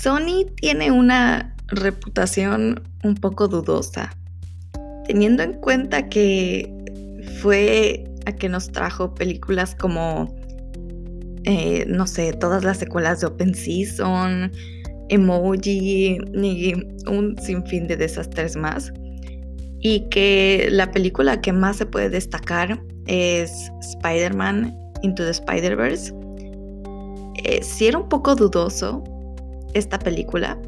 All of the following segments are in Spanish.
Sony tiene una reputación un poco dudosa, teniendo en cuenta que fue a que nos trajo películas como, eh, no sé, todas las secuelas de Open Season, Emoji y un sinfín de desastres más. Y que la película que más se puede destacar es Spider-Man Into the Spider-Verse. Eh, sí era un poco dudoso esta película,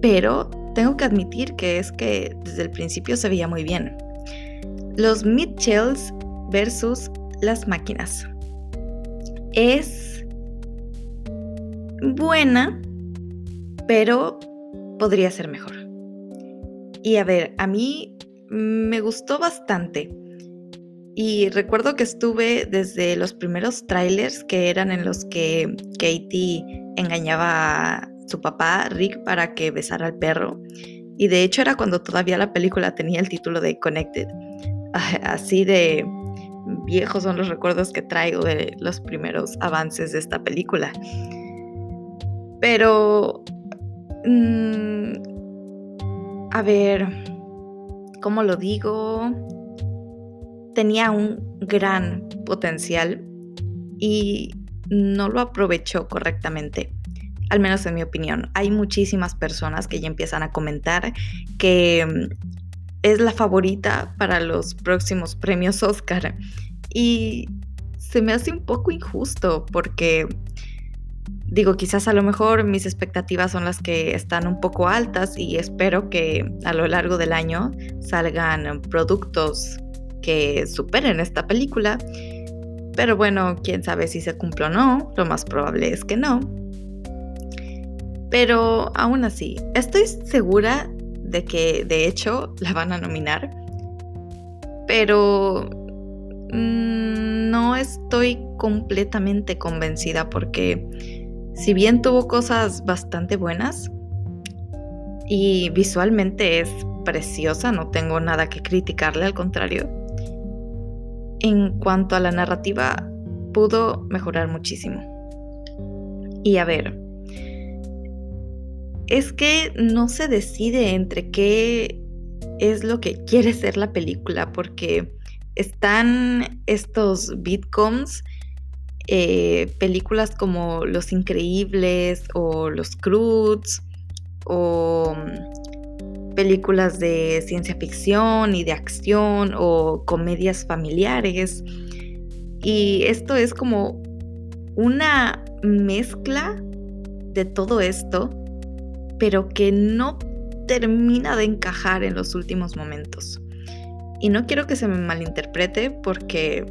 pero tengo que admitir que es que desde el principio se veía muy bien. Los Mitchells versus las máquinas. Es buena, pero podría ser mejor. Y a ver, a mí me gustó bastante. Y recuerdo que estuve desde los primeros trailers que eran en los que Katie engañaba su papá, Rick, para que besara al perro. Y de hecho era cuando todavía la película tenía el título de Connected. Así de viejos son los recuerdos que traigo de los primeros avances de esta película. Pero... Mm, a ver, ¿cómo lo digo? tenía un gran potencial y no lo aprovechó correctamente. Al menos en mi opinión. Hay muchísimas personas que ya empiezan a comentar que mm, es la favorita para los próximos premios Oscar. Y se me hace un poco injusto porque digo, quizás a lo mejor mis expectativas son las que están un poco altas y espero que a lo largo del año salgan productos que superen esta película. Pero bueno, quién sabe si se cumple o no, lo más probable es que no. Pero aún así, estoy segura de que de hecho la van a nominar. Pero mm, no estoy completamente convencida porque si bien tuvo cosas bastante buenas y visualmente es preciosa, no tengo nada que criticarle, al contrario en cuanto a la narrativa, pudo mejorar muchísimo. Y a ver, es que no se decide entre qué es lo que quiere ser la película, porque están estos bitcoms, eh, películas como Los Increíbles o Los Croods o películas de ciencia ficción y de acción o comedias familiares. Y esto es como una mezcla de todo esto, pero que no termina de encajar en los últimos momentos. Y no quiero que se me malinterprete porque,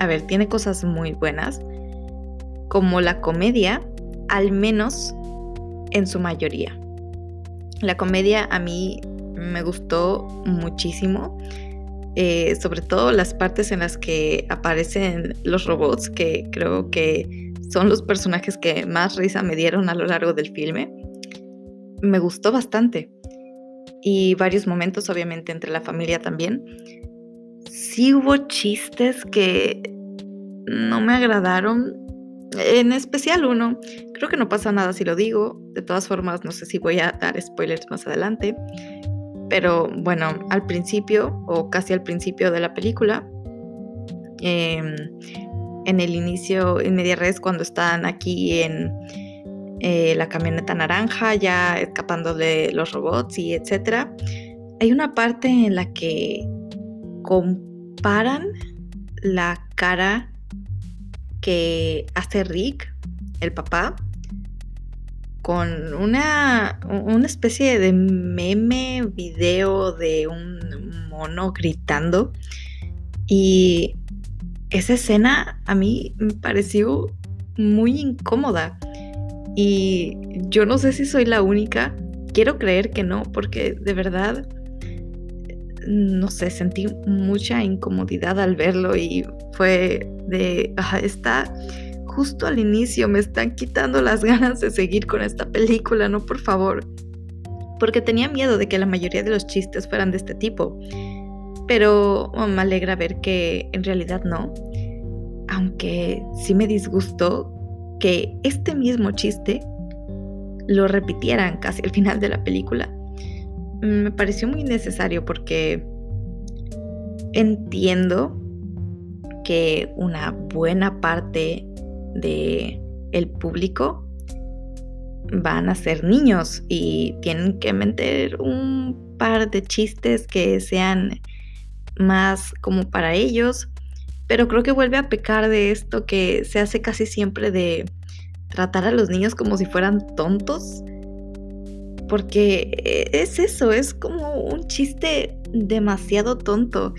a ver, tiene cosas muy buenas, como la comedia, al menos en su mayoría. La comedia a mí me gustó muchísimo. Eh, sobre todo las partes en las que aparecen los robots, que creo que son los personajes que más risa me dieron a lo largo del filme. Me gustó bastante. Y varios momentos, obviamente, entre la familia también. Sí hubo chistes que no me agradaron, en especial uno, creo que no pasa nada si lo digo, de todas formas no sé si voy a dar spoilers más adelante, pero bueno, al principio o casi al principio de la película, em, en el inicio, en media res, cuando están aquí en eh, la camioneta naranja, ya escapando de los robots y etcétera, hay una parte en la que comparan la cara que hace Rick, el papá, con una, una especie de meme, video de un mono gritando. Y esa escena a mí me pareció muy incómoda. Y yo no sé si soy la única. Quiero creer que no, porque de verdad, no sé, sentí mucha incomodidad al verlo y fue de, está justo al inicio, me están quitando las ganas de seguir con esta película, no por favor. Porque tenía miedo de que la mayoría de los chistes fueran de este tipo. Pero oh, me alegra ver que en realidad no. Aunque sí me disgustó que este mismo chiste lo repitieran casi al final de la película, me pareció muy necesario porque entiendo que una buena parte de el público van a ser niños y tienen que meter un par de chistes que sean más como para ellos, pero creo que vuelve a pecar de esto que se hace casi siempre de tratar a los niños como si fueran tontos, porque es eso, es como un chiste demasiado tonto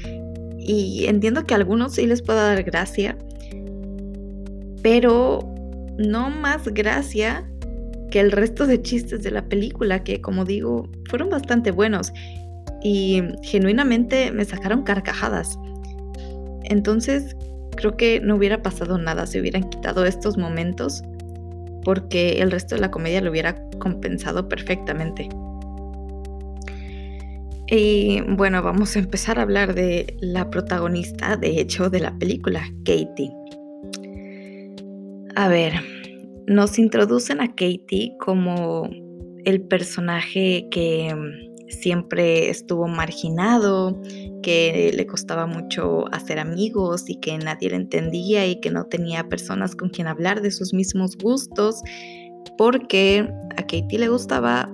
y entiendo que a algunos sí les pueda dar gracia, pero no más gracia que el resto de chistes de la película, que como digo, fueron bastante buenos y genuinamente me sacaron carcajadas. Entonces, creo que no hubiera pasado nada si hubieran quitado estos momentos, porque el resto de la comedia lo hubiera compensado perfectamente. Y bueno, vamos a empezar a hablar de la protagonista, de hecho, de la película, Katie. A ver, nos introducen a Katie como el personaje que siempre estuvo marginado, que le costaba mucho hacer amigos y que nadie le entendía y que no tenía personas con quien hablar de sus mismos gustos, porque a Katie le gustaba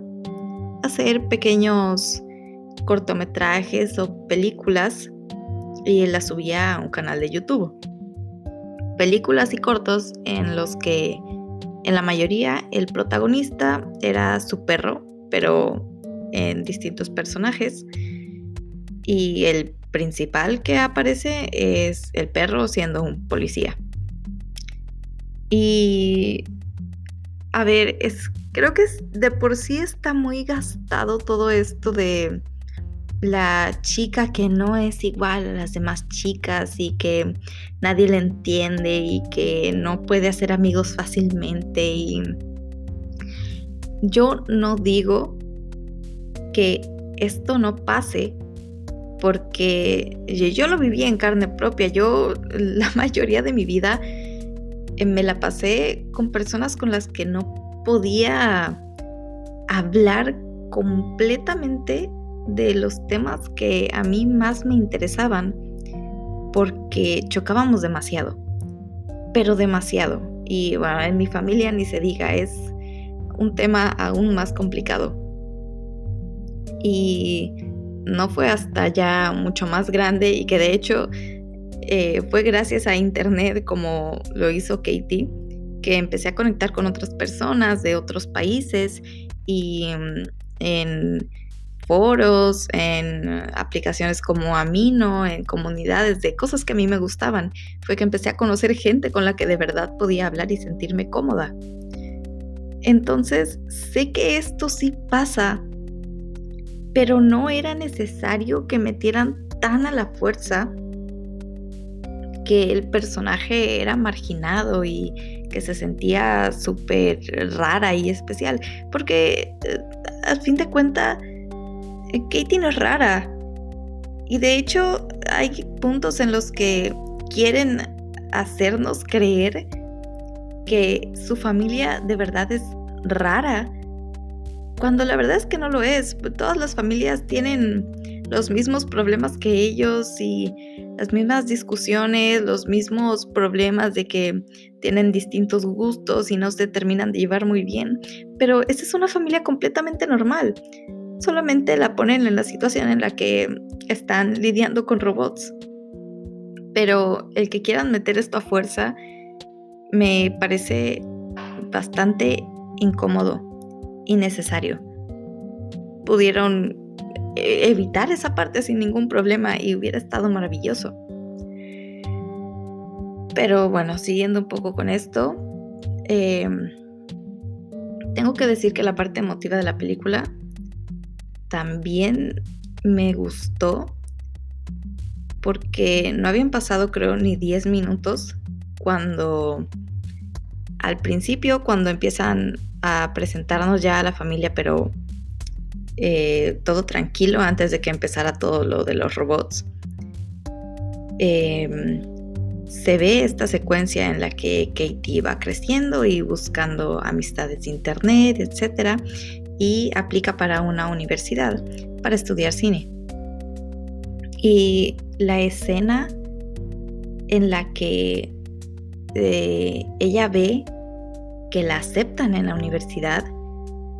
hacer pequeños cortometrajes o películas y las subía a un canal de YouTube. Películas y cortos en los que en la mayoría, el protagonista era su perro, pero en distintos personajes. Y el principal que aparece es el perro siendo un policía. Y a ver, es creo que es, de por sí está muy gastado todo esto de la chica que no es igual a las demás chicas y que nadie le entiende y que no puede hacer amigos fácilmente y yo no digo que esto no pase porque yo lo viví en carne propia. Yo la mayoría de mi vida eh, me la pasé con personas con las que no podía hablar completamente de los temas que a mí más me interesaban porque chocábamos demasiado, pero demasiado. Y bueno, en mi familia ni se diga, es un tema aún más complicado. Y no fue hasta ya mucho más grande y que de hecho eh, fue gracias a internet como lo hizo Katie, que empecé a conectar con otras personas de otros países y mm, en foros, en aplicaciones como Amino, en comunidades de cosas que a mí me gustaban. Fue que empecé a conocer gente con la que de verdad podía hablar y sentirme cómoda. Entonces, sé que esto sí pasa, pero no era necesario que metieran tan a la fuerza que el personaje era marginado y que se sentía súper rara y especial, porque eh, al fin de cuentas Katie no es rara. Y de hecho hay puntos en los que quieren hacernos creer que su familia de verdad es rara. Cuando la verdad es que no lo es. Todas las familias tienen los mismos problemas que ellos y las mismas discusiones, los mismos problemas de que tienen distintos gustos y no se terminan de llevar muy bien. Pero esa es una familia completamente normal solamente la ponen en la situación en la que están lidiando con robots. Pero el que quieran meter esto a fuerza me parece bastante incómodo, innecesario. Pudieron eh, evitar esa parte sin ningún problema y hubiera estado maravilloso. Pero bueno, siguiendo un poco con esto, em, tengo que decir que la parte emotiva de la película también me gustó porque no habían pasado creo ni 10 minutos cuando al principio cuando empiezan a presentarnos ya a la familia pero eh, todo tranquilo antes de que empezara todo lo de los robots em, se ve esta secuencia en la que Katie va creciendo y buscando amistades de internet, etc. Y aplica para una universidad para estudiar cine. Y la escena en la que eh, ella ve que la aceptan en la universidad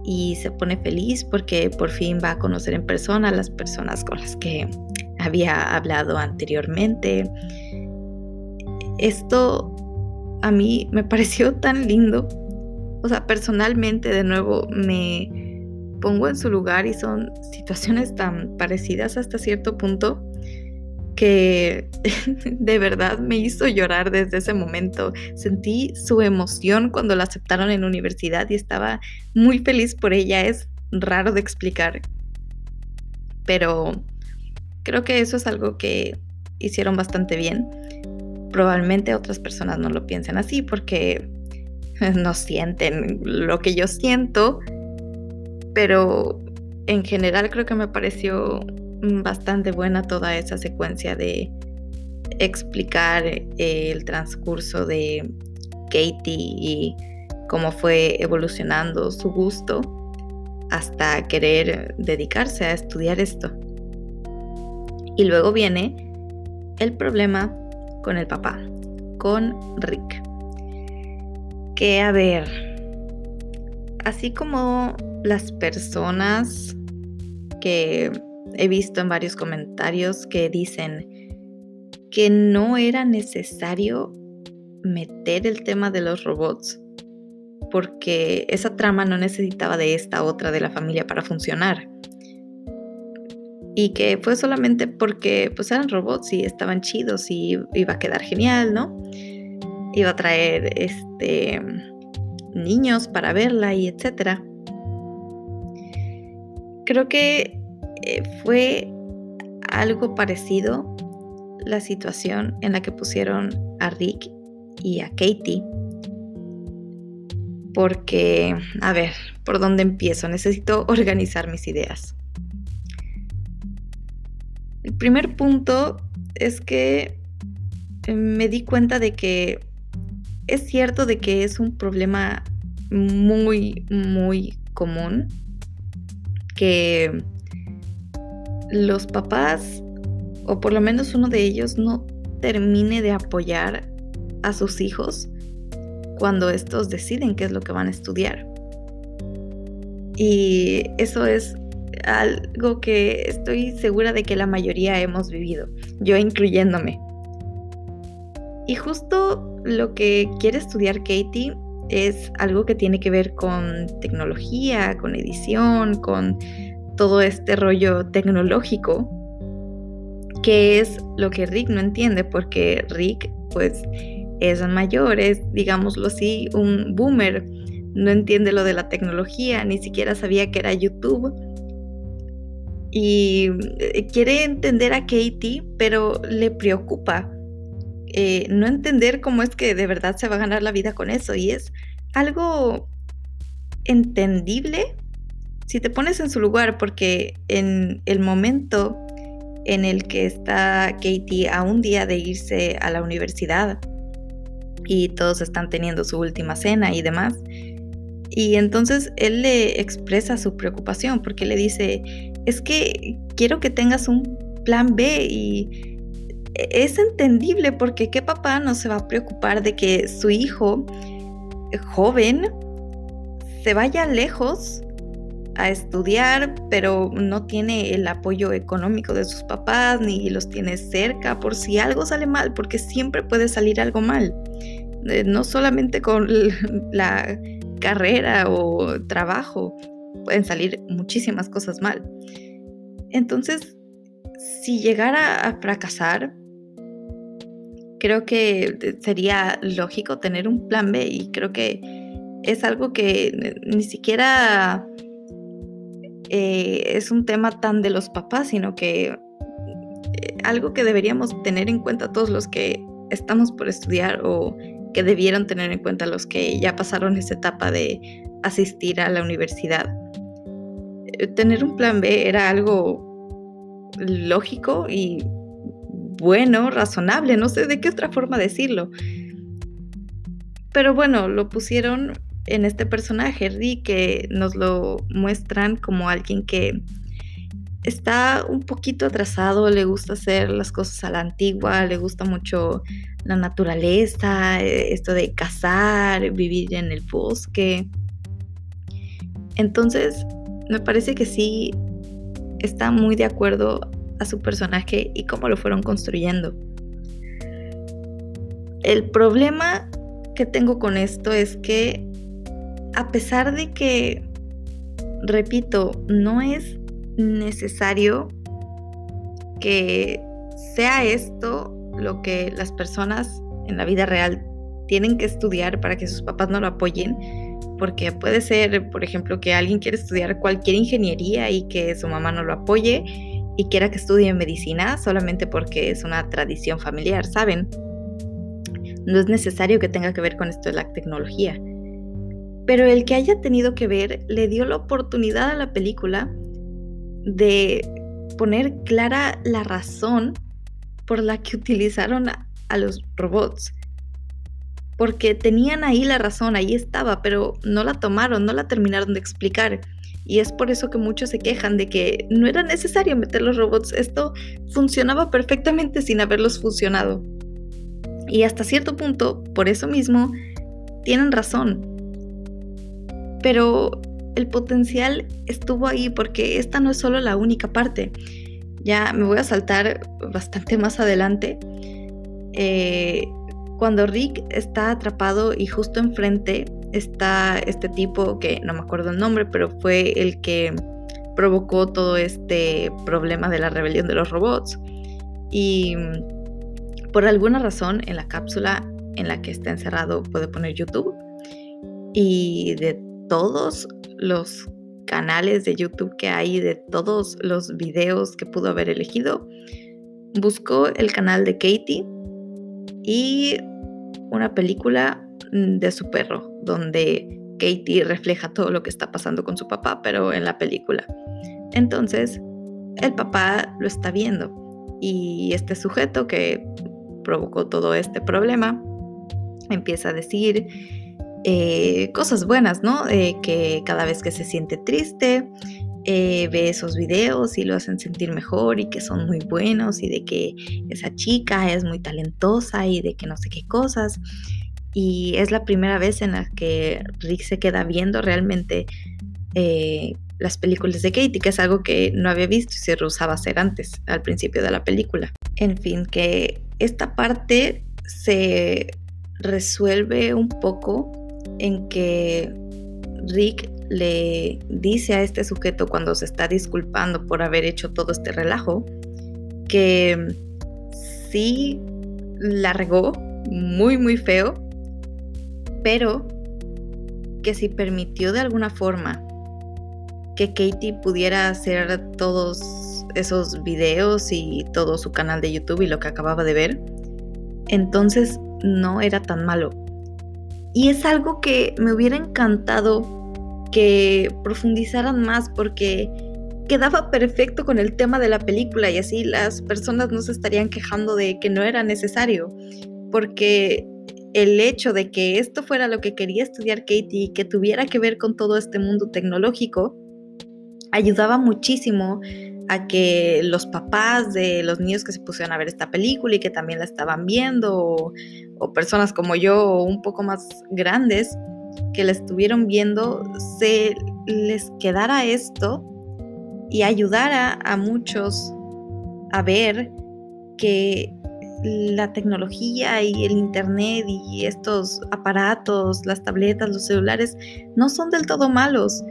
y se pone feliz porque por fin va a conocer en persona a las personas con las que había hablado anteriormente. Esto a mí me pareció tan lindo. O sea, personalmente de nuevo me pongo en su lugar y son situaciones tan parecidas hasta cierto punto que de verdad me hizo llorar desde ese momento. Sentí su emoción cuando la aceptaron en universidad y estaba muy feliz por ella. Es raro de explicar, pero creo que eso es algo que hicieron bastante bien. Probablemente otras personas no lo piensen así porque no sienten lo que yo siento, pero en general creo que me pareció bastante buena toda esa secuencia de explicar eh, el transcurso de Katie y cómo fue evolucionando su gusto hasta querer dedicarse a estudiar esto. Y luego viene el problema con el papá, con Rick. Que a ver, así como las personas que he visto en varios comentarios que dicen que no era necesario meter el tema de los robots porque esa trama no necesitaba de esta otra de la familia para funcionar. Y que fue solamente porque pues eran robots y estaban chidos y iba a quedar genial, ¿no? Iba a traer este niños para verla y etcétera. Creo que eh, fue algo parecido la situación en la que pusieron a Rick y a Katie. Porque, a ver, ¿por dónde empiezo? Necesito organizar mis ideas. El primer punto es que eh, me di cuenta de que es cierto de que es un problema muy, muy común que los papás, o por lo menos uno de ellos, no termine de apoyar a sus hijos cuando estos deciden qué es lo que van a estudiar. Y eso es algo que estoy segura de que la mayoría hemos vivido, yo incluyéndome. Y justo lo que quiere estudiar Katie es algo que tiene que ver con tecnología, con edición, con todo este rollo tecnológico, que es lo que Rick no entiende, porque Rick pues es mayor, es digámoslo así, un boomer, no entiende lo de la tecnología, ni siquiera sabía que era YouTube. Y eh, quiere entender a Katie, pero le preocupa eh, no entender cómo es que de verdad se va a ganar la vida con eso. Y es algo entendible, si te pones en su lugar, porque en el momento en el que está Katie a un día de irse a la universidad y todos están teniendo su última cena y demás, y entonces él le expresa su preocupación porque le dice, es que quiero que tengas un plan B y es entendible porque qué papá no se va a preocupar de que su hijo joven se vaya lejos a estudiar, pero no tiene el apoyo económico de sus papás ni los tiene cerca por si algo sale mal, porque siempre puede salir algo mal. Eh, no solamente con la carrera o trabajo, pueden salir muchísimas cosas mal. Entonces, si llegara a fracasar, creo que sería lógico tener un plan B y creo que es algo que ni siquiera eh, es un tema tan de los papás, sino que eh, algo que deberíamos tener en cuenta todos los que estamos por estudiar o que debieron tener en cuenta los que ya pasaron esa etapa de asistir a la universidad. Eh, tener un plan B era algo lógico y bueno, razonable, no sé de qué otra forma decirlo. Pero bueno, lo pusieron en este personaje, Rick, que nos lo muestran como alguien que está un poquito atrasado, le gusta hacer las cosas a la antigua, le gusta mucho la naturaleza, eh, esto de cazar, vivir en el bosque. Entonces, me parece que sí está muy de acuerdo a su personaje y cómo lo fueron construyendo. El problema que tengo con esto es que a pesar de que, repito, no es necesario que sea esto lo que las personas en la vida real tienen que estudiar para que sus papás no lo apoyen, porque puede ser, por ejemplo, que alguien quiere estudiar cualquier ingeniería y que su mamá no lo apoye y quiera que estudie medicina solamente porque es una tradición familiar, ¿saben? No es necesario que tenga que ver con esto de la tecnología. Pero el que haya tenido que ver le dio la oportunidad a la película de poner clara la razón por la que utilizaron a, los robots. Porque tenían ahí la razón, ahí estaba, pero no la tomaron, no la terminaron de explicar. Y es por eso que muchos se quejan de que no era necesario meter los robots. Esto funcionaba perfectamente sin haberlos funcionado. Y hasta cierto punto, por eso mismo, tienen razón. Pero el potencial estuvo ahí porque esta no es solo la única parte. Ya me voy a saltar bastante más adelante. Eh, cuando Rick está atrapado y justo enfrente está este tipo que no me acuerdo el nombre, pero fue el que provocó todo este problema de la rebelión de los robots. Y por alguna razón en la cápsula en la que está encerrado puede poner YouTube. Y de todos los canales de YouTube que hay, de todos los videos que pudo haber elegido, buscó el canal de Katie y una película de su perro, donde Katie refleja todo lo que está pasando con su papá, pero en la película. Entonces, el papá lo está viendo y este sujeto que provocó todo este problema empieza a decir eh, cosas buenas, ¿no? que cada vez que se siente triste, eh, ve esos videos y lo hacen sentir mejor y que son muy buenos y de que esa chica es muy talentosa y de que no sé qué cosas. Y es la primera vez en la que Rick se queda viendo realmente eh, las películas de Katie, que es algo que no había visto y se rehusaba hacer antes, al principio de la película. En fin, que esta parte se resuelve un poco en que Rick le dice a este sujeto cuando se está disculpando por haber hecho todo este relajo que sí la regó muy muy feo, pero que si permitió de alguna forma que Katie pudiera hacer todos esos videos y todo su canal de YouTube y lo que acababa de ver, entonces no era tan malo. Y es algo que me hubiera encantado que profundizaran más porque quedaba perfecto con el tema de la película y así las personas no se estarían quejando de que no era necesario. Porque el hecho de que esto fuera lo que quería estudiar Katie y que tuviera que ver con todo este mundo tecnológico, ayudaba muchísimo a que los papás de los niños que se pusieron a ver esta película y que también la estaban viendo, o, personas como yo, un poco más grandes, que la estuvieron viendo, se les quedara esto y ayudara a muchos a ver que la tecnología y el internet y estos aparatos, las tabletas, los celulares, no son del todo malos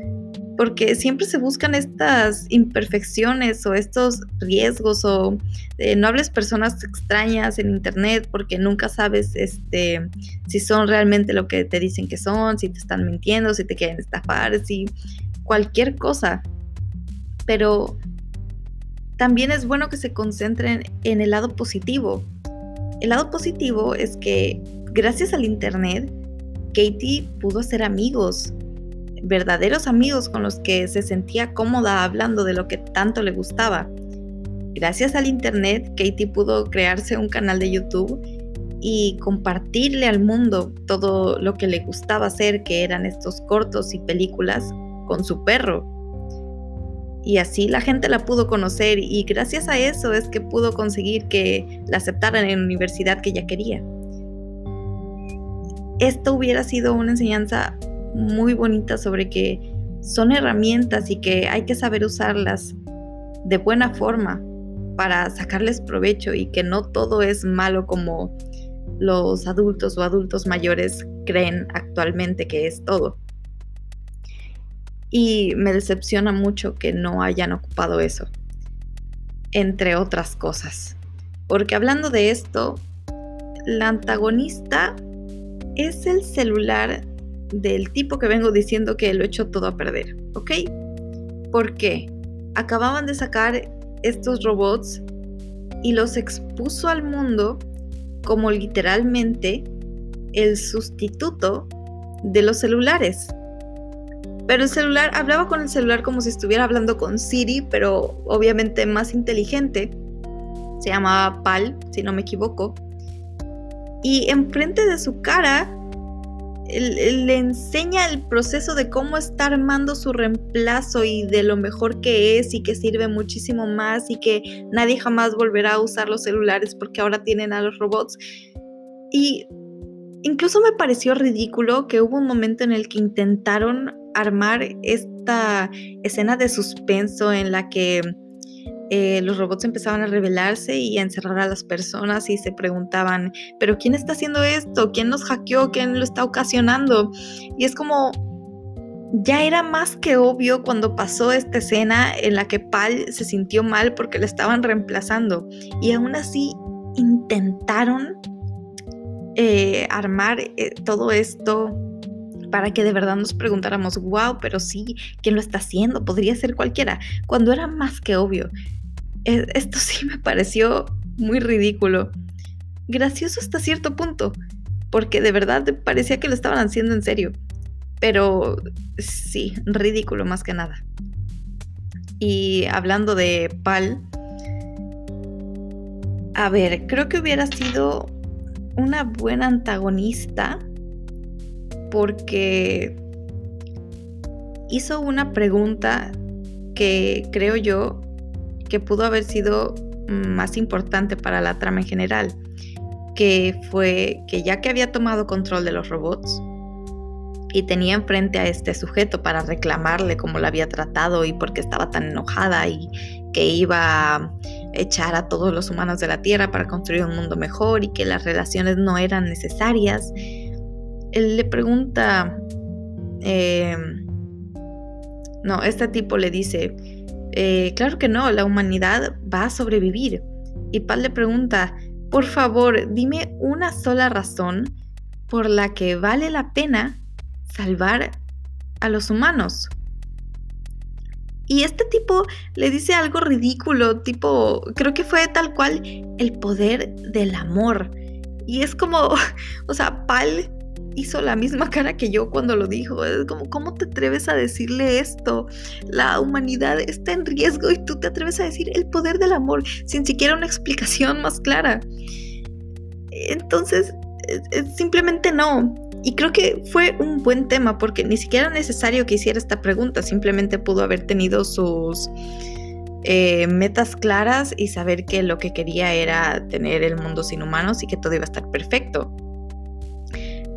porque siempre se buscan estas imperfecciones o estos riesgos o eh, no hables personas extrañas en internet porque nunca sabes este, si son realmente lo que te dicen que son, si te están mintiendo, si te quieren estafar, si cualquier cosa. Pero también es bueno que se concentren en el lado positivo. El lado positivo es que gracias al internet, Katie pudo hacer amigos, verdaderos amigos con los que se sentía cómoda hablando de lo que tanto le gustaba. gracias al Internet, Katie pudo crearse un canal de YouTube y compartirle al mundo todo lo que le gustaba hacer, que eran estos cortos y películas con su perro. Y así la gente la pudo conocer y gracias a eso es que pudo conseguir que la aceptaran en la universidad que ella quería. Esto hubiera sido una enseñanza muy bonita sobre que son herramientas y que hay que saber usarlas de buena forma para sacarles provecho y que no todo es malo como los adultos o adultos mayores creen actualmente que es todo. Y me decepciona mucho que no hayan ocupado eso, entre otras cosas. Porque hablando de esto, la antagonista es el celular del tipo que vengo diciendo que lo echó todo a perder, ¿ok? ¿Por qué? Acababan de sacar estos robots y los expuso al mundo como literalmente el sustituto de los celulares. Pero el celular hablaba con el celular como si estuviera hablando con Siri, pero obviamente más inteligente. Se llamaba PAL, si no me equivoco. Y enfrente de su cara le enseña el proceso de cómo está armando su reemplazo y de lo mejor que es y que sirve muchísimo más y que nadie jamás volverá a usar los celulares porque ahora tienen a los robots. Y incluso me pareció ridículo que hubo un momento en el que intentaron armar esta escena de suspenso en la que eh, los robots empezaban a rebelarse y a encerrar a las personas y se preguntaban, pero ¿quién está haciendo esto? ¿Quién nos hackeó? ¿Quién lo está ocasionando? Y es como, ya era más que obvio cuando pasó esta escena en la que Pal se sintió mal porque le estaban reemplazando y aún así intentaron eh, armar eh, todo esto para que de verdad nos preguntáramos, wow, pero sí, ¿quién lo está haciendo? Podría ser cualquiera, cuando era más que obvio. E, esto sí me pareció muy ridículo. Gracioso hasta cierto punto, porque de verdad parecía que lo estaban haciendo en serio. Pero sí, ridículo más que nada. Y hablando de Pal, a ver, creo que hubiera sido una buena antagonista porque hizo una pregunta que creo yo que pudo haber sido más importante para la trama en general, que fue que ya que había tomado control de los robots y tenía enfrente a este sujeto para reclamarle cómo la había tratado y por qué estaba tan enojada y que iba a echar a todos los humanos de la Tierra para construir un mundo mejor y que las relaciones no eran necesarias, él le pregunta, eh, no, este tipo le dice, eh, claro que no, la humanidad va a sobrevivir. Y Pal le pregunta, por favor, dime una sola razón por la que vale la pena salvar a los humanos. Y este tipo le dice algo ridículo, tipo, creo que fue tal cual el poder del amor. Y es como, o sea, Pal hizo la misma cara que yo cuando lo dijo. Es como, ¿cómo te atreves a decirle esto? La humanidad está en riesgo y tú te atreves a decir el poder del amor sin siquiera una explicación más clara. Entonces, simplemente no. Y creo que fue un buen tema porque ni siquiera era necesario que hiciera esta pregunta, simplemente pudo haber tenido sus eh, metas claras y saber que lo que quería era tener el mundo sin humanos y que todo iba a estar perfecto.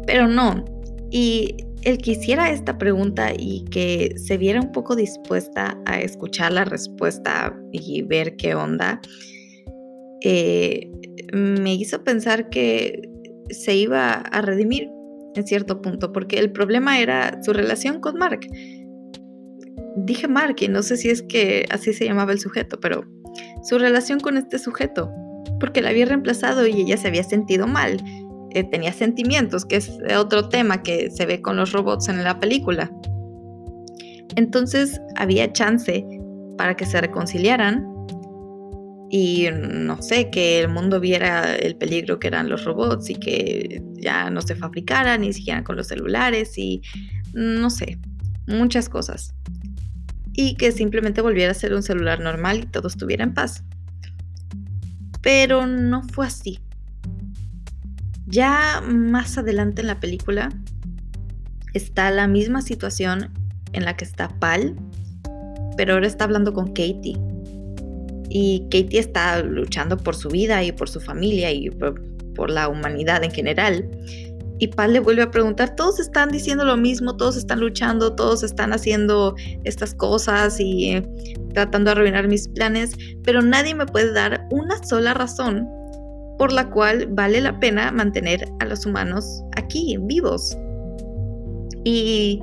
Pero no. Y el que hiciera esta pregunta y que se viera un poco dispuesta a escuchar la respuesta y ver qué onda, eh, me hizo pensar que se iba a redimir en cierto punto, porque el problema era su relación con Mark. Dije Mark y no sé si es que así se llamaba el sujeto, pero su relación con este sujeto, porque la había reemplazado y ella se había sentido mal eh, tenía sentimientos, que es otro tema que se ve con los robots en la película. Entonces había chance para que se reconciliaran y no sé, que el mundo viera el peligro que eran los robots y que ya no se fabricaran ni siquiera con los celulares y no sé, muchas cosas. Y que simplemente volviera a ser un celular normal y todo estuviera en paz. Pero no fue así. Ya más adelante en la película está la misma situación en la que está Pal, pero ahora está hablando con Katie. Y Katie está luchando por su vida y por su familia y por, la humanidad en general. Y Pal le vuelve a preguntar, todos están diciendo lo mismo, todos están luchando, todos están haciendo estas cosas y eh, tratando de arruinar mis planes, pero nadie me puede dar una sola razón por la cual vale la pena mantener a los humanos aquí, vivos. Y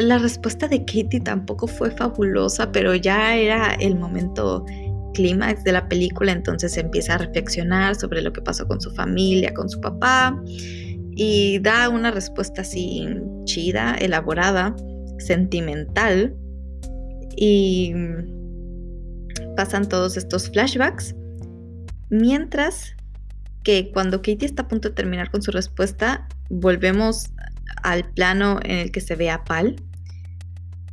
la respuesta de Katie tampoco fue fabulosa, pero ya era el momento clímax de la película, entonces empieza a reflexionar sobre lo que pasó con su familia, con su papá, y da una respuesta así chida, elaborada, sentimental, y pasan todos estos flashbacks, mientras que cuando Katie está a punto de terminar con su respuesta, volvemos al plano en el que se ve a Pal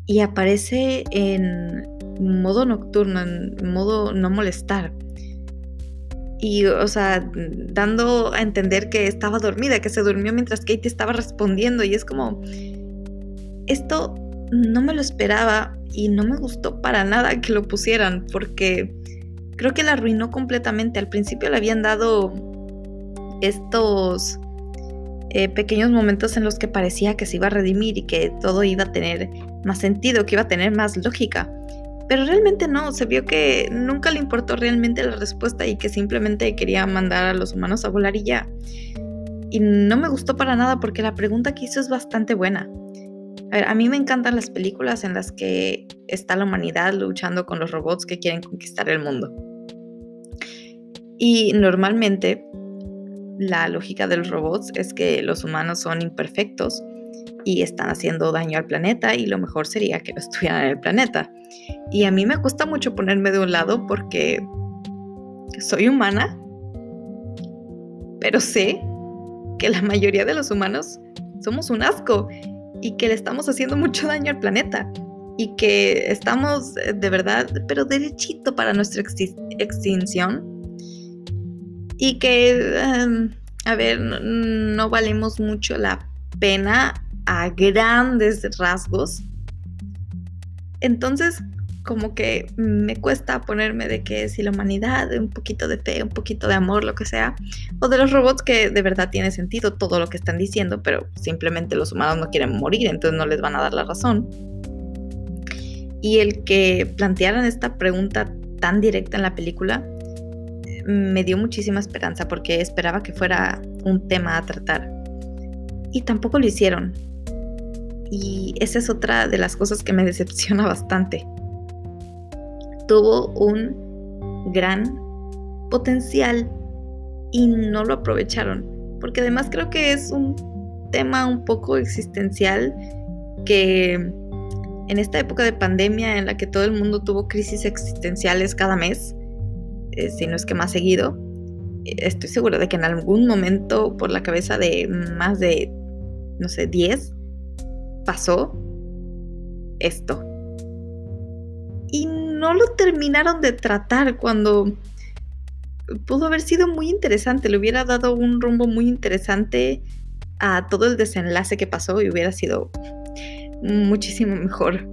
y aparece en modo nocturno, en modo no molestar. Y, o sea, dando a entender que estaba dormida, que se durmió mientras Katie estaba respondiendo. Y es como, esto no me lo esperaba y no me gustó para nada que lo pusieran, porque creo que la arruinó completamente. Al principio le habían dado estos eh, pequeños momentos en los que parecía que se iba a redimir y que todo iba a tener más sentido, que iba a tener más lógica. Pero realmente no, se vio que nunca le importó realmente la respuesta y que simplemente quería mandar a los humanos a volar y ya. Y no me gustó para nada porque la pregunta que hizo es bastante buena. A ver, a mí me encantan las películas en las que está la humanidad luchando con los robots que quieren conquistar el mundo. Y normalmente la lógica de los robots es que los humanos son imperfectos y están haciendo daño al planeta y lo mejor sería que no estuvieran en el planeta. Y a mí me cuesta mucho ponerme de un lado porque soy humana, pero sé que la mayoría de los humanos somos un asco y que le estamos haciendo mucho daño al planeta y que estamos eh, de verdad, pero derechito para nuestra extinción y que, em, a ver, no, valemos mucho la pena a grandes rasgos. Entonces, como que me cuesta ponerme de que si la humanidad, un poquito de fe, un poquito de amor, lo que sea, o de los robots que de verdad tiene sentido todo lo que están diciendo, pero simplemente los humanos no quieren morir, entonces no les van a dar la razón. Y el que plantearan esta pregunta tan directa en la película me dio muchísima esperanza porque esperaba que fuera un tema a tratar. Y tampoco lo hicieron. Y esa es otra de las cosas que me decepciona bastante. Tuvo un gran potencial y no lo aprovecharon. Porque además creo que es un tema un poco existencial que en esta época de pandemia en la que todo el mundo tuvo crisis existenciales cada mes, eh, si no es que más seguido, estoy seguro de que en algún momento por la cabeza de más de, no sé, 10, pasó esto. Y no lo terminaron de tratar cuando pudo haber sido muy interesante, le hubiera dado un rumbo muy interesante a todo el desenlace que pasó y hubiera sido muchísimo mejor,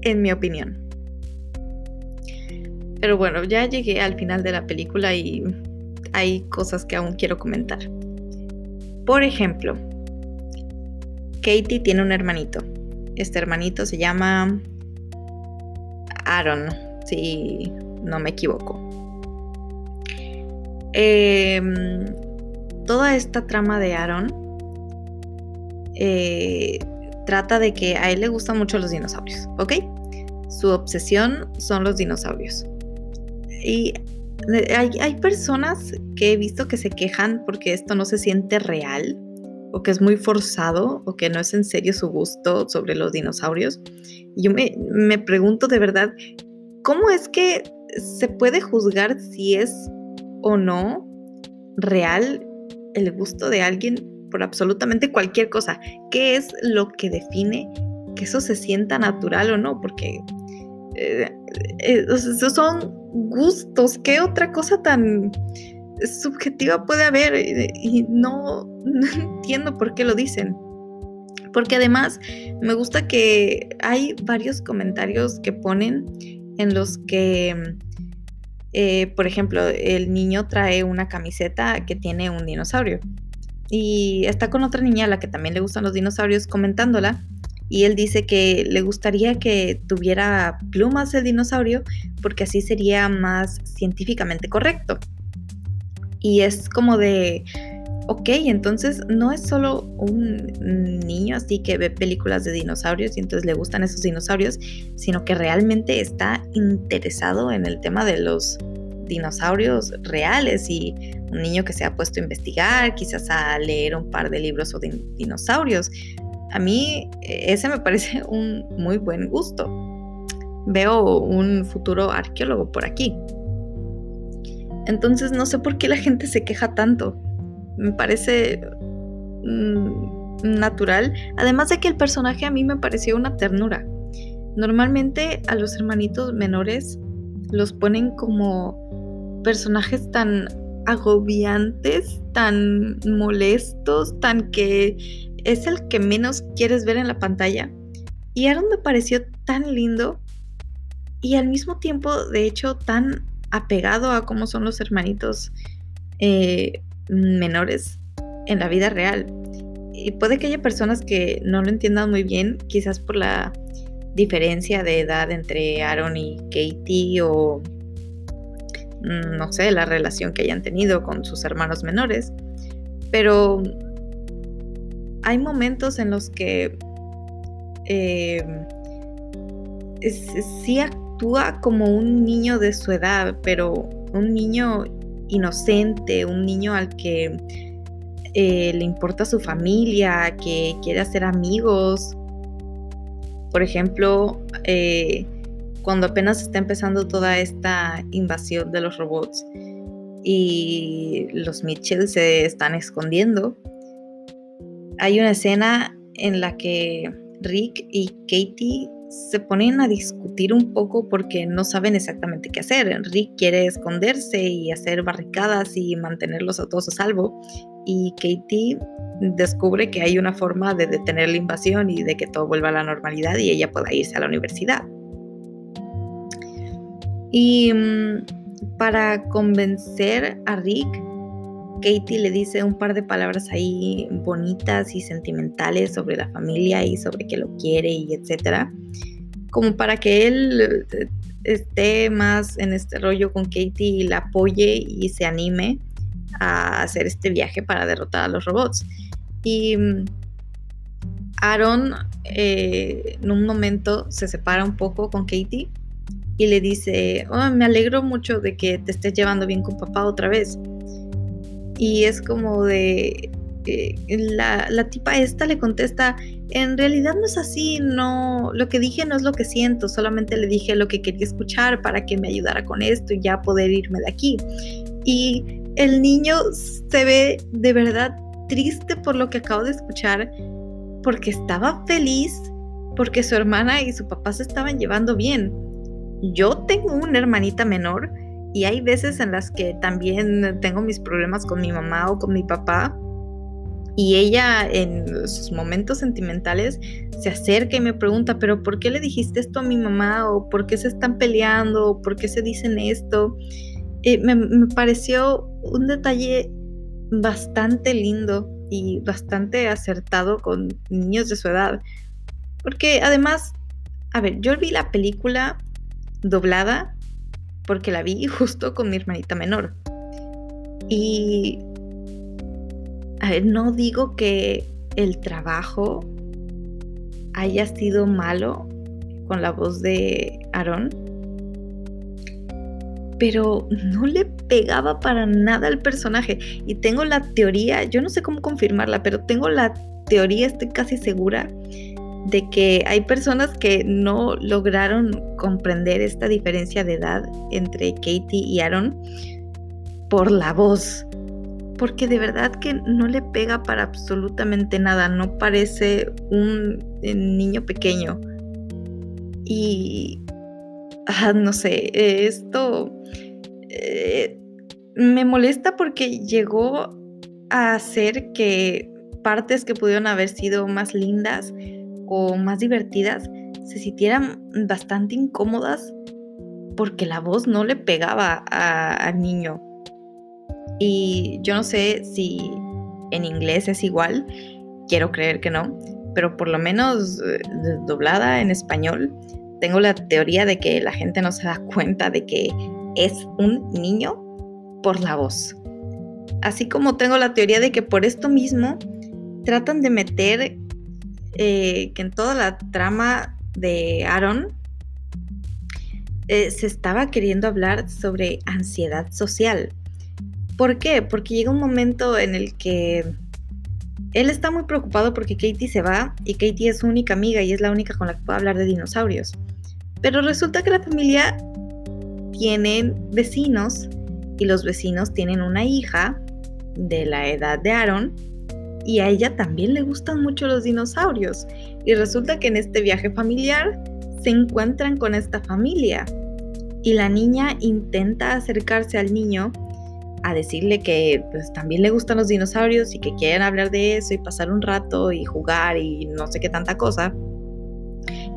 en mi opinión. Pero bueno, ya llegué al final de la película y hay cosas que aún quiero comentar. Por ejemplo, Katie tiene un hermanito. Este hermanito se llama Aaron, si no me equivoco. Em, toda esta trama de Aaron eh, trata de que a él le gustan mucho los dinosaurios, ¿ok? Su obsesión son los dinosaurios. Y hay, personas que he visto que se quejan porque esto no se siente real o que es muy forzado o que no es en serio su gusto sobre los dinosaurios. Yo me, me pregunto de verdad, ¿cómo es que se puede juzgar si es o no real el gusto de alguien por absolutamente cualquier cosa? ¿Qué es lo que define que eso se sienta natural o no? Porque eh, eh, son gustos, ¿qué otra cosa tan subjetiva puede haber? Y no, no entiendo por qué lo dicen. Porque además me gusta que hay varios comentarios que ponen en los que, eh, por ejemplo, el niño trae una camiseta que tiene un dinosaurio y está con otra niña a la que también le gustan los dinosaurios comentándola y él dice que le gustaría que tuviera plumas el dinosaurio porque así sería más científicamente correcto. Y es como de, ok, entonces no es solo un niño así que ve películas de dinosaurios y entonces le gustan esos dinosaurios, sino que realmente está interesado en el tema de los dinosaurios reales y un niño que se ha puesto a investigar, quizás a leer un par de libros sobre dinosaurios. A mí ese me parece un muy buen gusto. Veo un futuro arqueólogo por aquí. Entonces no sé por qué la gente se queja tanto. Me parece mm, natural. Además de que el personaje a mí me pareció una ternura. Normalmente a los hermanitos menores los ponen como personajes tan agobiantes, tan molestos, tan que es el que menos quieres ver en la pantalla. Y Aaron me pareció tan lindo y al mismo tiempo, de hecho, tan apegado a cómo son los hermanitos eh, menores en la vida real. Y puede que haya personas que no lo entiendan muy bien, quizás por la diferencia de edad entre Aaron y Katie o mm, no sé, la relación que hayan tenido con sus hermanos menores. Pero hay momentos en los que eh, sí actúa como un niño de su edad, pero un niño inocente, un niño al que eh, le importa su familia, que quiere hacer amigos. Por ejemplo, eh, cuando apenas está empezando toda esta invasión de los robots y los Mitchell se están escondiendo, hay una escena en la que Rick y Katie se ponen a discutir un poco porque no saben exactamente qué hacer. Rick quiere esconderse y hacer barricadas y mantenerlos a todos a salvo. Y Katie descubre que hay una forma de detener la invasión y de que todo vuelva a la normalidad y ella pueda irse a la universidad. Y mm, para convencer a Rick, Katie le dice un par de palabras ahí bonitas y sentimentales sobre la familia y sobre que lo quiere y etcétera, como para que él eh, esté más en este rollo con Katie y la apoye y se anime a hacer este viaje para derrotar a los robots. Y mm, Aaron eh, en un momento se separa un poco con Katie y le dice, oh, me alegro mucho de que te estés llevando bien con papá otra vez. Y es como de... Eh, la, la, tipa esta le contesta, en realidad no es así, no, lo que dije no es lo que siento, solamente le dije lo que quería escuchar para que me ayudara con esto y ya poder irme de aquí. Y el niño se ve de verdad triste por lo que acabo de escuchar, porque estaba feliz, porque su hermana y su papá se estaban llevando bien. Yo tengo una hermanita menor y hay veces en las que también tengo mis problemas con mi mamá o con mi papá. Y ella en sus momentos sentimentales se acerca y me pregunta, pero ¿por qué le dijiste esto a mi mamá? ¿O por qué se están peleando? ¿O por qué se dicen esto? Eh, me, me pareció un detalle bastante lindo y bastante acertado con niños de su edad. Porque además, a ver, yo vi la película doblada porque la vi justo con mi hermanita menor. Y a ver, no digo que el trabajo haya sido malo con la voz de Aaron, pero no le pegaba para nada al personaje. Y tengo la teoría, yo no sé cómo confirmarla, pero tengo la teoría, estoy casi segura, de que hay personas que no lograron comprender esta diferencia de edad entre Katie y Aaron por la voz. Porque de verdad que no le pega para absolutamente nada, no parece un niño pequeño. Y ah, no sé, esto eh, me molesta porque llegó a hacer que partes que pudieron haber sido más lindas o más divertidas se sintieran bastante incómodas porque la voz no le pegaba al niño. Y yo no sé si en inglés es igual, quiero creer que no, pero por lo menos eh, doblada en español, tengo la teoría de que la gente no se da cuenta de que es un niño por la voz. Así como tengo la teoría de que por esto mismo tratan de meter eh, que en toda la trama de Aaron eh, se estaba queriendo hablar sobre ansiedad social. ¿Por qué? Porque llega un momento en el que él está muy preocupado porque Katie se va y Katie es su única amiga y es la única con la que puede hablar de dinosaurios. Pero resulta que la familia tiene vecinos y los vecinos tienen una hija de la edad de Aaron y a ella también le gustan mucho los dinosaurios. Y resulta que en este viaje familiar se encuentran con esta familia y la niña intenta acercarse al niño a decirle que pues también le gustan los dinosaurios y que quieren hablar de eso y pasar un rato y jugar y no sé qué tanta cosa.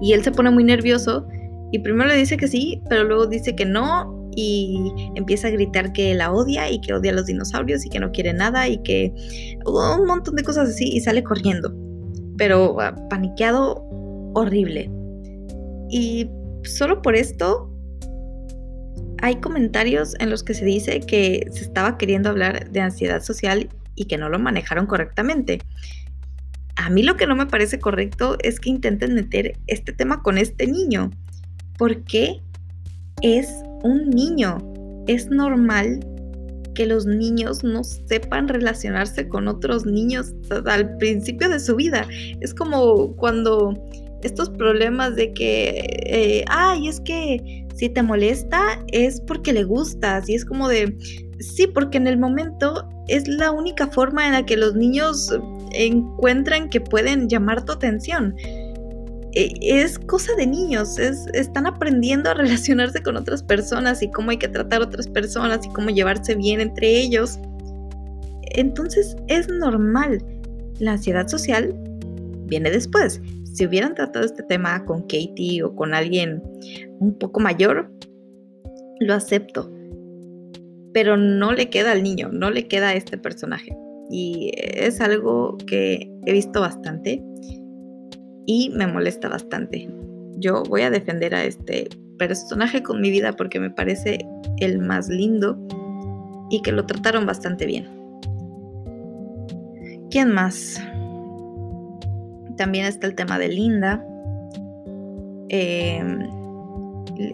Y él se pone muy nervioso y primero le dice que sí, pero luego dice que no y empieza a gritar que la odia y que odia a los dinosaurios y que no quiere nada y que un montón de cosas así y sale corriendo. Pero ah, paniqueado horrible. Y solo por esto hay comentarios en los que se dice que se estaba queriendo hablar de ansiedad social y que no lo manejaron correctamente. A mí lo que no me parece correcto es que intenten meter este tema con este niño. porque es un niño? Es normal que los niños no sepan relacionarse con otros niños al principio de su vida. Es como cuando estos problemas de que, eh, ay, es que si te molesta es porque le gustas y es como de, sí, porque en el momento es la única forma en la que los niños encuentran que pueden llamar tu atención. E, es cosa de niños, es, están aprendiendo a relacionarse con otras personas y cómo hay que tratar a otras personas y cómo llevarse bien entre ellos. Entonces es normal. La ansiedad social viene después si hubieran tratado este tema con Katie o con alguien un poco mayor, lo acepto. Pero no le queda al niño, no le queda a este personaje. Y es algo que he visto bastante y me molesta bastante. Yo voy a defender a este personaje con mi vida porque me parece el más lindo y que lo trataron bastante bien. ¿Quién más? También está el tema de Linda. Em,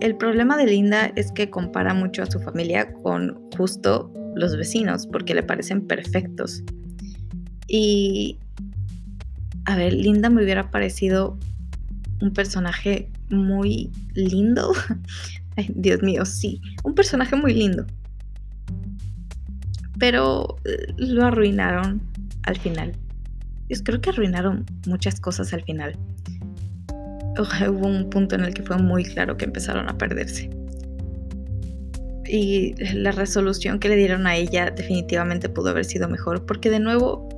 el problema de Linda es que compara mucho a su familia con justo los vecinos, porque le parecen perfectos. Y, a ver, Linda me hubiera parecido un personaje muy lindo. Ay, Dios mío, sí, un personaje muy lindo. Pero eh, lo arruinaron al final creo que arruinaron muchas cosas al final. hubo un punto en el que fue muy claro que empezaron a perderse. Y la resolución que le dieron a ella definitivamente pudo haber sido mejor, porque de nuevo,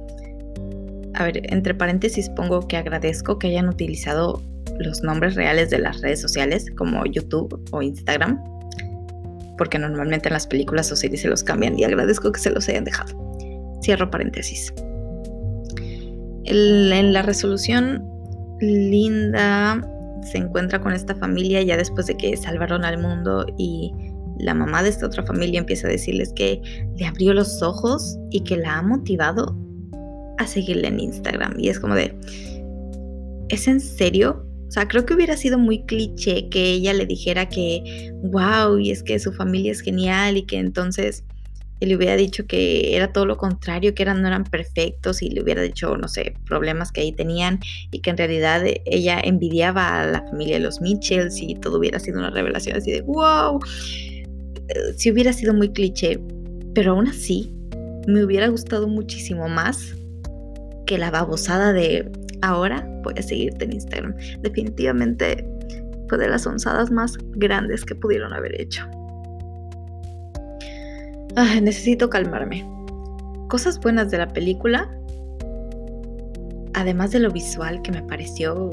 a ver, entre paréntesis pongo que agradezco que hayan utilizado los nombres reales de las redes sociales como YouTube o Instagram, porque normalmente en las películas o series se los cambian y agradezco que se los hayan dejado. Cierro paréntesis en la resolución, Linda se encuentra con esta familia ya después de que salvaron al mundo y la mamá de esta otra familia empieza a decirles que le abrió los ojos y que la ha motivado a seguirle en Instagram. Y es como de, ¿es en serio? O sea, creo que hubiera sido muy cliché que ella le dijera que, wow, y es que su familia es genial y que entonces le hubiera dicho que era todo lo contrario, que eran, no eran perfectos y le hubiera dicho, no sé, problemas que ahí tenían y que en realidad ella envidiaba a la familia de los Mitchells y todo hubiera sido una revelación así de, wow, eh, si hubiera sido muy cliché, pero aún así me hubiera gustado muchísimo más que la babosada de ahora voy a seguirte en Instagram. Definitivamente fue de las onzadas más grandes que pudieron haber hecho. necesito calmarme. Cosas buenas de la película, además de lo visual que me pareció,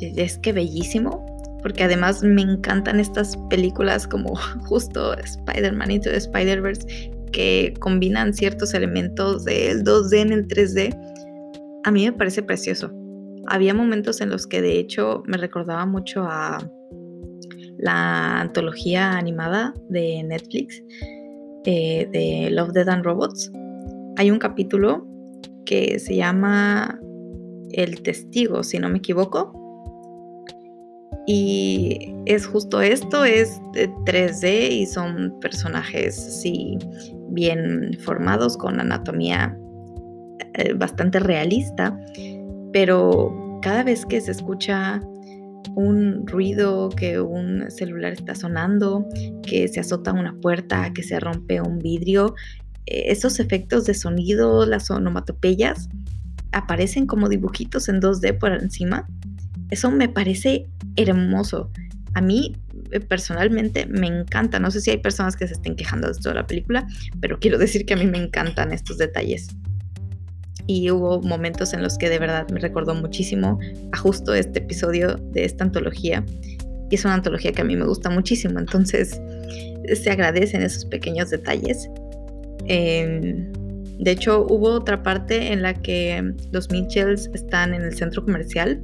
es que bellísimo, porque además me encantan estas películas como justo Spider-Man y the Spider-Verse que combinan ciertos elementos del 2D en el 3D. A mí me parece precioso. Había momentos en los que de hecho me recordaba mucho a la antología animada de Netflix eh, de Love, Dead and Robots. Hay un capítulo que se llama El Testigo, si no me equivoco, y es justo esto, es 3D y son personajes sí bien formados con anatomía eh, bastante realista, pero cada vez que se escucha un ruido, que un celular está sonando, que se azota una puerta, que se rompe un vidrio, eh, esos efectos de sonido, las onomatopeyas, aparecen como dibujitos en 2D por encima. Eso me parece hermoso. A mí eh, personalmente me encanta. No sé si hay personas que se estén quejando de esto de la película, pero quiero decir que a mí me encantan estos detalles. Y hubo momentos en los que de verdad me recordó muchísimo a justo este episodio de esta antología. Y es una antología que a mí me gusta muchísimo. Entonces se agradecen esos pequeños detalles. Em, de hecho, hubo otra parte en la que los Mitchells están en el centro comercial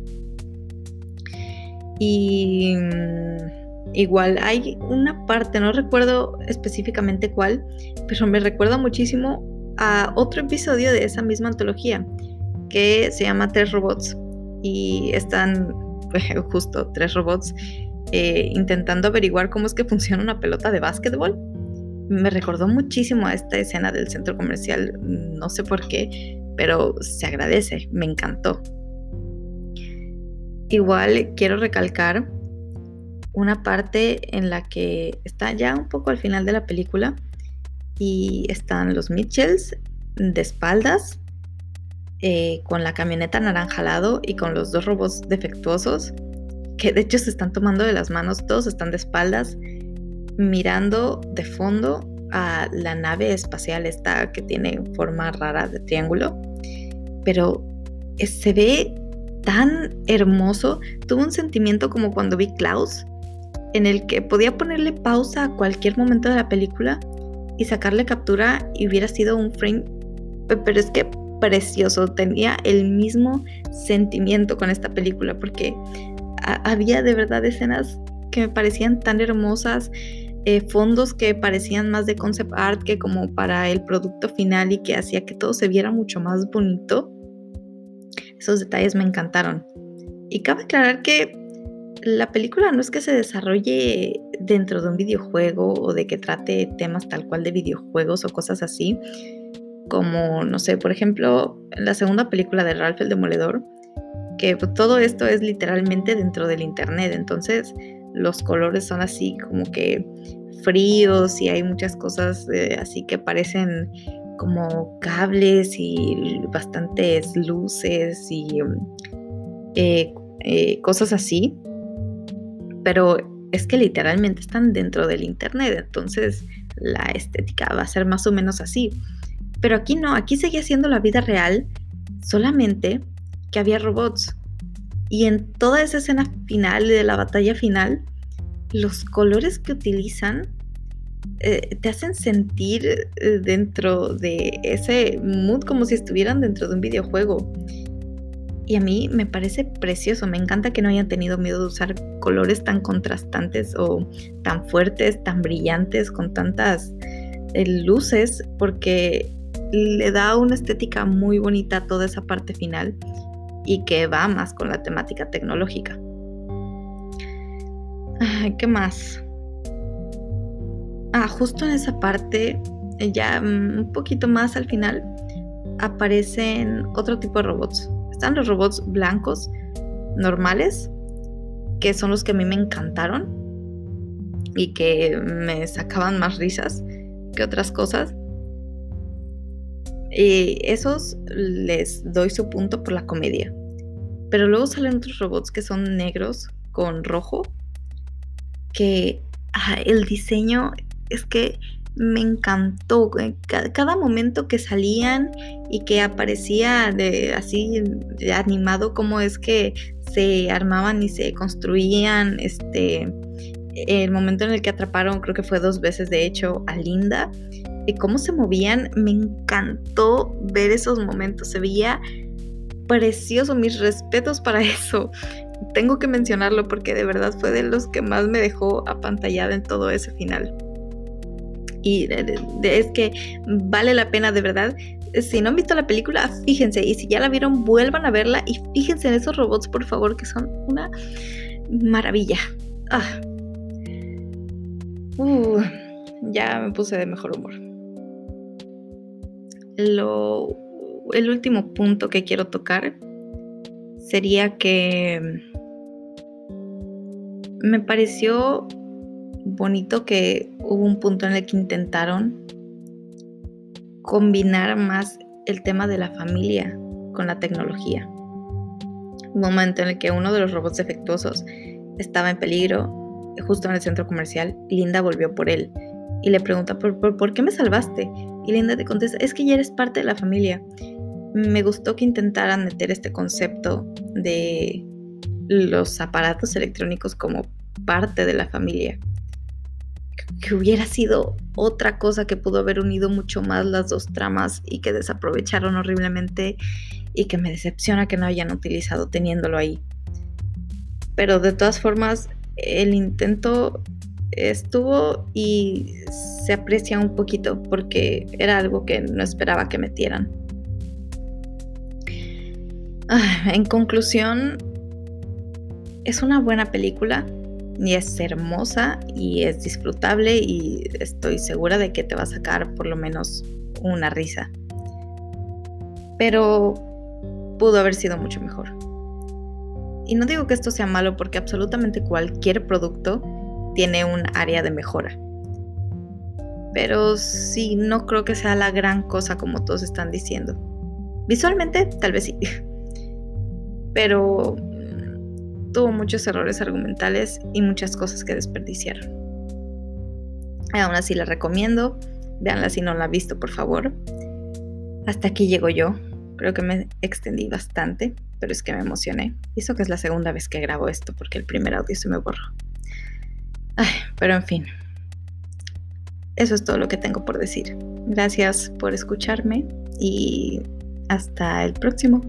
y mm, igual hay una parte, no recuerdo específicamente cuál, pero me recuerda muchísimo a otro episodio de esa misma antología que se llama Tres Robots. Y están justo tres robots eh, intentando averiguar cómo es que funciona una pelota de básquetbol. Me recordó muchísimo a esta escena del centro comercial, no sé por qué, pero se agradece, me encantó. Igual quiero recalcar una parte en la que está ya un poco al final de la película y están los Mitchells de espaldas eh, con la camioneta naranja lado y con los dos robots defectuosos que de hecho se están tomando de las manos, todos están de espaldas mirando de fondo a la nave espacial esta que tiene forma rara de triángulo, pero se ve tan hermoso. Tuve un sentimiento como cuando vi Klaus, en el que podía ponerle pausa a cualquier momento de la película y sacarle captura y hubiera sido un frame. Pero es que precioso, tenía el mismo sentimiento con esta película porque había de verdad escenas que me parecían tan hermosas, eh, fondos que parecían más de concept art que como para el producto final y que hacía que todo se viera mucho más bonito. Esos detalles me encantaron. Y cabe aclarar que la película no es que se desarrolle dentro de un videojuego o de que trate temas tal cual de videojuegos o cosas así, como, no sé, por ejemplo, la segunda película de Ralph el Demoledor, que todo esto es literalmente dentro del Internet, entonces los colores son así como que fríos y hay muchas cosas eh, así que parecen como cables y bastantes luces y eh, eh, cosas así. Pero es que literalmente están dentro del Internet, entonces la estética va a ser más o menos así. Pero aquí no, aquí seguía siendo la vida real, solamente que había robots. Y en toda esa escena final de la batalla final, los colores que utilizan eh, te hacen sentir eh, dentro de ese mood como si estuvieran dentro de un videojuego. Y a mí me parece precioso, me encanta que no hayan tenido miedo de usar colores tan contrastantes o tan fuertes, tan brillantes, con tantas eh, luces, porque le da una estética muy bonita a toda esa parte final y que va más con la temática tecnológica. ¿Qué más? Ah, justo en esa parte, ya mm, un poquito más al final, aparecen otro tipo de robots. Están los robots blancos normales, que son los que a mí me encantaron y que me sacaban más risas que otras cosas. Y esos les doy su punto por la comedia. Pero luego salen otros robots que son negros con rojo, que ah, el diseño es que me encantó. Cada, momento que salían y que aparecía de así animado, como es que se armaban y se construían. Este, el momento en el que atraparon, creo que fue dos veces de hecho, a Linda. Y cómo se movían, me encantó ver esos momentos. Se veía precioso. Mis respetos para eso. Tengo que mencionarlo porque de verdad fue de los que más me dejó apantallada en todo ese final. Y es que vale la pena de verdad. Si no han visto la película, fíjense. Y si ya la vieron, vuelvan a verla y fíjense en esos robots, por favor, que son una maravilla. Ah. Uh, ya me puse de mejor humor. Lo, el último punto que quiero tocar sería que me pareció bonito que hubo un punto en el que intentaron combinar más el tema de la familia con la tecnología. Un momento en el que uno de los robots defectuosos estaba en peligro justo en el centro comercial, Linda volvió por él y le pregunta, ¿por, por, qué me salvaste? Y Linda te contesta, es que ya eres parte de la familia. Me gustó que intentaran meter este concepto de los aparatos electrónicos como parte de la familia que hubiera sido otra cosa que pudo haber unido mucho más las dos tramas y que desaprovecharon horriblemente y que me decepciona que no hayan utilizado teniéndolo ahí. Pero de todas formas, el intento estuvo y se aprecia un poquito porque era algo que no esperaba que metieran. Ah, en conclusión, es una buena película y es hermosa y es disfrutable y estoy segura de que te va a sacar por lo menos una risa. Pero pudo haber sido mucho mejor. Y no digo que esto sea malo porque absolutamente cualquier producto tiene un área de mejora. Pero sí, no creo que sea la gran cosa como todos están diciendo. Visualmente, tal vez sí. Pero tuvo muchos errores argumentales y muchas cosas que desperdiciaron. Aún así la recomiendo, véanla si no la han visto por favor. Hasta aquí llego yo, creo que me extendí bastante, pero es que me emocioné. Y eso que es la segunda vez que grabo esto porque el primer audio se me borró. Ay, pero en fin, eso es todo lo que tengo por decir. Gracias por escucharme y hasta el próximo.